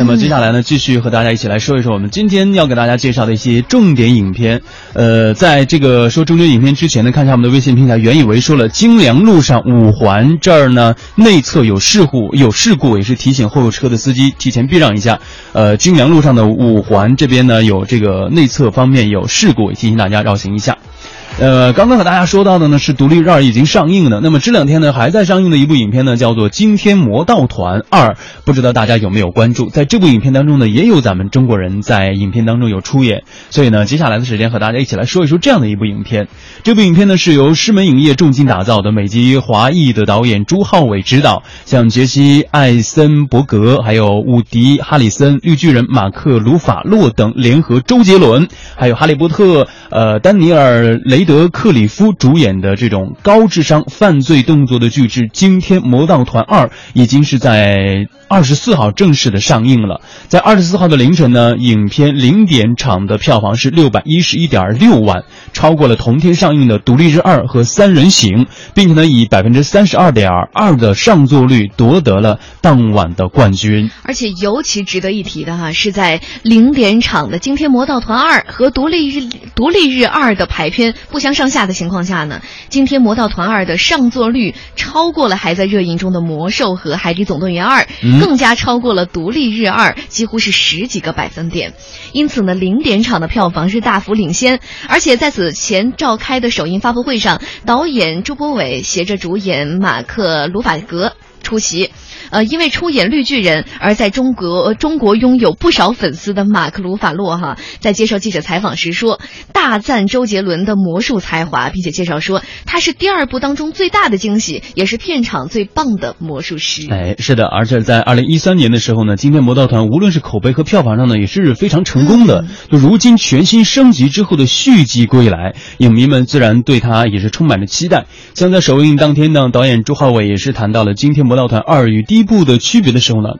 那么接下来呢，继续和大家一起来说一说我们今天要给大家介绍的一些重点影片。呃，在这个说重点影片之前呢，看一下我们的微信平台，原以为说了京良路上五环这儿呢内侧有事故，有事故也是提醒后车的司机提前避让一下。呃，京良路上的五环这边呢有这个内侧方面有事故，提醒大家绕行一下。呃，刚刚和大家说到的呢是《独立日二》已经上映的，那么这两天呢还在上映的一部影片呢叫做《惊天魔盗团二》，不知道大家有没有关注？在这部影片当中呢，也有咱们中国人在影片当中有出演，所以呢，接下来的时间和大家一起来说一说这样的一部影片。这部影片呢是由狮门影业重金打造的，美籍华裔的导演朱浩伟执导，像杰西·艾森伯格、还有伍迪·哈里森、绿巨人马克·鲁法洛等联合周杰伦，还有《哈利波特》呃丹尼尔·雷。德克里夫主演的这种高智商犯罪动作的巨制《惊天魔盗团二》已经是在二十四号正式的上映了。在二十四号的凌晨呢，影片零点场的票房是六百一十一点六万，超过了同天上映的《独立日二》和《三人行》，并且呢以百分之三十二点二的上座率夺得了当晚的冠军。而且尤其值得一提的哈，是在零点场的《惊天魔盗团二》和《独立日独立日二》的排片不。相上下的情况下呢，《今天魔盗团二》的上座率超过了还在热映中的《魔兽》和《海底总动员二》，更加超过了《独立日二》，几乎是十几个百分点。因此呢，零点场的票房是大幅领先。而且在此前召开的首映发布会上，导演朱波伟携着主演马克·鲁法格出席。呃，因为出演绿巨人而在中国中国拥有不少粉丝的马克·鲁法洛哈，在接受记者采访时说，大赞周杰伦的魔术才华，并且介绍说他是第二部当中最大的惊喜，也是片场最棒的魔术师。哎，是的，而且在二零一三年的时候呢，今天魔盗团无论是口碑和票房上呢，也是非常成功的。就如今全新升级之后的续集归来，影迷们自然对他也是充满了期待。像在首映当天呢，导演朱浩伟也是谈到了今天魔盗团二与第一部的区别的时候呢。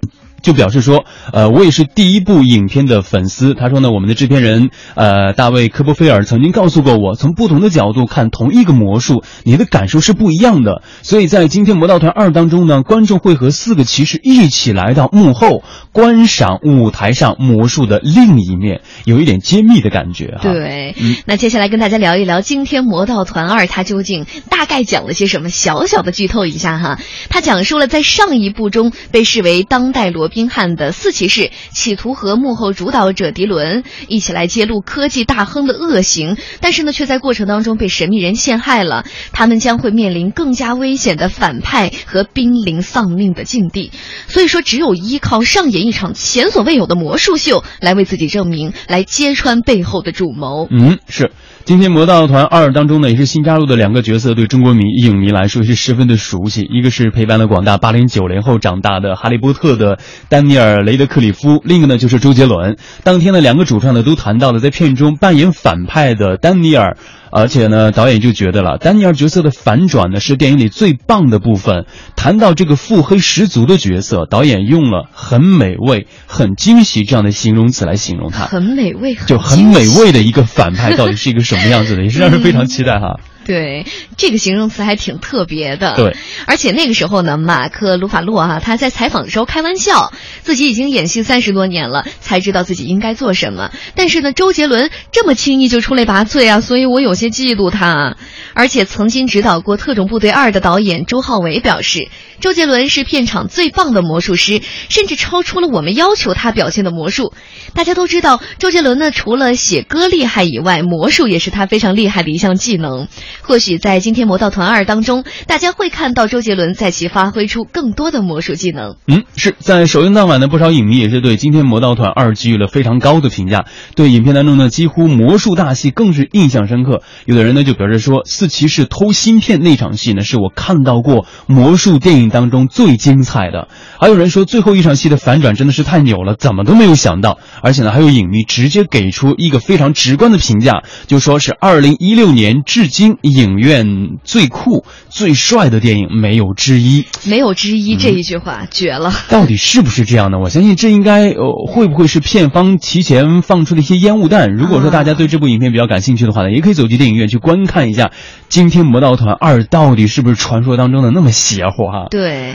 就表示说，呃，我也是第一部影片的粉丝。他说呢，我们的制片人，呃，大卫科波菲尔曾经告诉过我，从不同的角度看同一个魔术，你的感受是不一样的。所以在今天《魔盗团二》当中呢，观众会和四个骑士一起来到幕后，观赏舞台上魔术的另一面，有一点揭秘的感觉哈。对，那接下来跟大家聊一聊《今天魔盗团二》，它究竟大概讲了些什么？小小的剧透一下哈，它讲述了在上一部中被视为当代罗。宾汉的四骑士企图和幕后主导者迪伦一起来揭露科技大亨的恶行，但是呢，却在过程当中被神秘人陷害了。他们将会面临更加危险的反派和濒临丧命的境地。所以说，只有依靠上演一场前所未有的魔术秀来为自己证明，来揭穿背后的主谋。嗯，是。今天《魔盗团二》当中呢，也是新加入的两个角色，对中国迷影迷来说是十分的熟悉。一个是陪伴了广大八零九零后长大的《哈利波特》的丹尼尔·雷德克里夫，另一个呢就是周杰伦。当天呢，两个主创呢都谈到了在片中扮演反派的丹尼尔。而且呢，导演就觉得了，丹尼尔角色的反转呢是电影里最棒的部分。谈到这个腹黑十足的角色，导演用了“很美味、很惊喜”这样的形容词来形容他。很美味，就很美味的一个反派到底是一个什么样子的，也是让人非常期待哈。对，这个形容词还挺特别的。对，而且那个时候呢，马克·鲁法洛哈他在采访的时候开玩笑，自己已经演戏三十多年了，才知道自己应该做什么。但是呢，周杰伦这么轻易就出类拔萃啊，所以我有些嫉妒他。而且曾经指导过《特种部队二》的导演周浩伟表示，周杰伦是片场最棒的魔术师，甚至超出了我们要求他表现的魔术。大家都知道，周杰伦呢，除了写歌厉害以外，魔术也是他非常厉害的一项技能。或许在今天《魔盗团二》当中，大家会看到周杰伦在其发挥出更多的魔术技能。嗯，是在首映当晚呢，不少影迷也是对今天《魔盗团二》给予了非常高的评价，对影片当中呢几乎魔术大戏更是印象深刻。有的人呢就表示说，四骑士偷芯片那场戏呢是我看到过魔术电影当中最精彩的。还有人说，最后一场戏的反转真的是太牛了，怎么都没有想到。而且呢，还有影迷直接给出一个非常直观的评价，就说是二零一六年至今。影院最酷、最帅的电影没有之一，没有之一这一句话绝了。到底是不是这样呢？我相信这应该呃，会不会是片方提前放出的一些烟雾弹？如果说大家对这部影片比较感兴趣的话呢，也可以走进电影院去观看一下《惊天魔盗团二》到底是不是传说当中的那么邪乎哈？对。